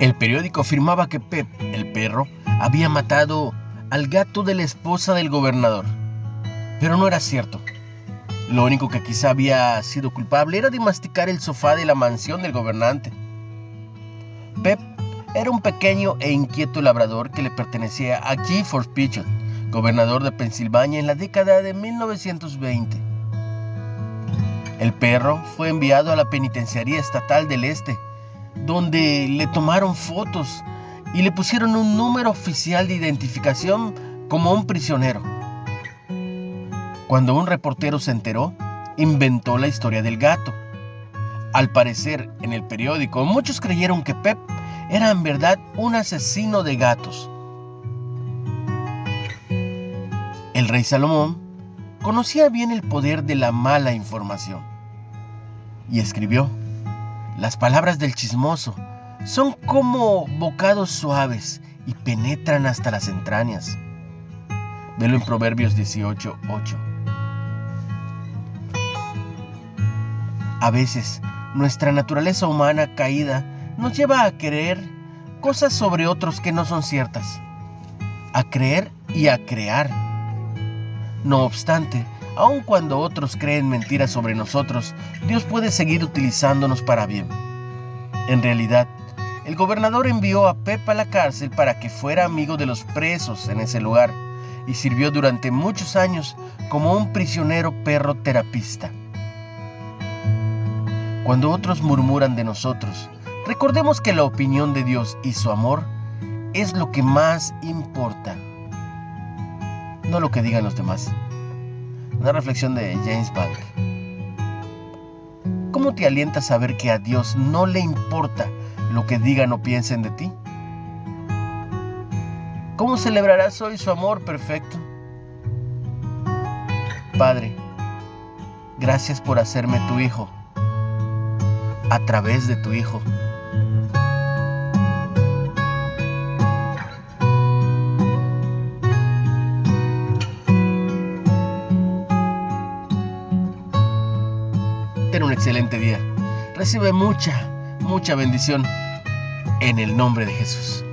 El periódico afirmaba que Pep, el perro, había matado al gato de la esposa del gobernador. Pero no era cierto. Lo único que quizá había sido culpable era de masticar el sofá de la mansión del gobernante. Pep era un pequeño e inquieto labrador que le pertenecía a Gifford Pichot, gobernador de Pensilvania en la década de 1920. El perro fue enviado a la penitenciaría estatal del Este, donde le tomaron fotos y le pusieron un número oficial de identificación como un prisionero. Cuando un reportero se enteró, inventó la historia del gato. Al parecer, en el periódico, muchos creyeron que Pep era en verdad un asesino de gatos. El rey Salomón conocía bien el poder de la mala información y escribió, las palabras del chismoso son como bocados suaves y penetran hasta las entrañas. Velo en Proverbios 18, 8. A veces, nuestra naturaleza humana caída nos lleva a creer cosas sobre otros que no son ciertas, a creer y a crear. No obstante, aun cuando otros creen mentiras sobre nosotros, Dios puede seguir utilizándonos para bien. En realidad, el gobernador envió a Pep a la cárcel para que fuera amigo de los presos en ese lugar y sirvió durante muchos años como un prisionero perro terapista. Cuando otros murmuran de nosotros, recordemos que la opinión de Dios y su amor es lo que más importa, no lo que digan los demás. Una reflexión de James Bank. ¿Cómo te alienta saber que a Dios no le importa lo que digan o piensen de ti? ¿Cómo celebrarás hoy su amor perfecto? Padre, gracias por hacerme tu hijo a través de tu Hijo. Ten un excelente día. Recibe mucha, mucha bendición en el nombre de Jesús.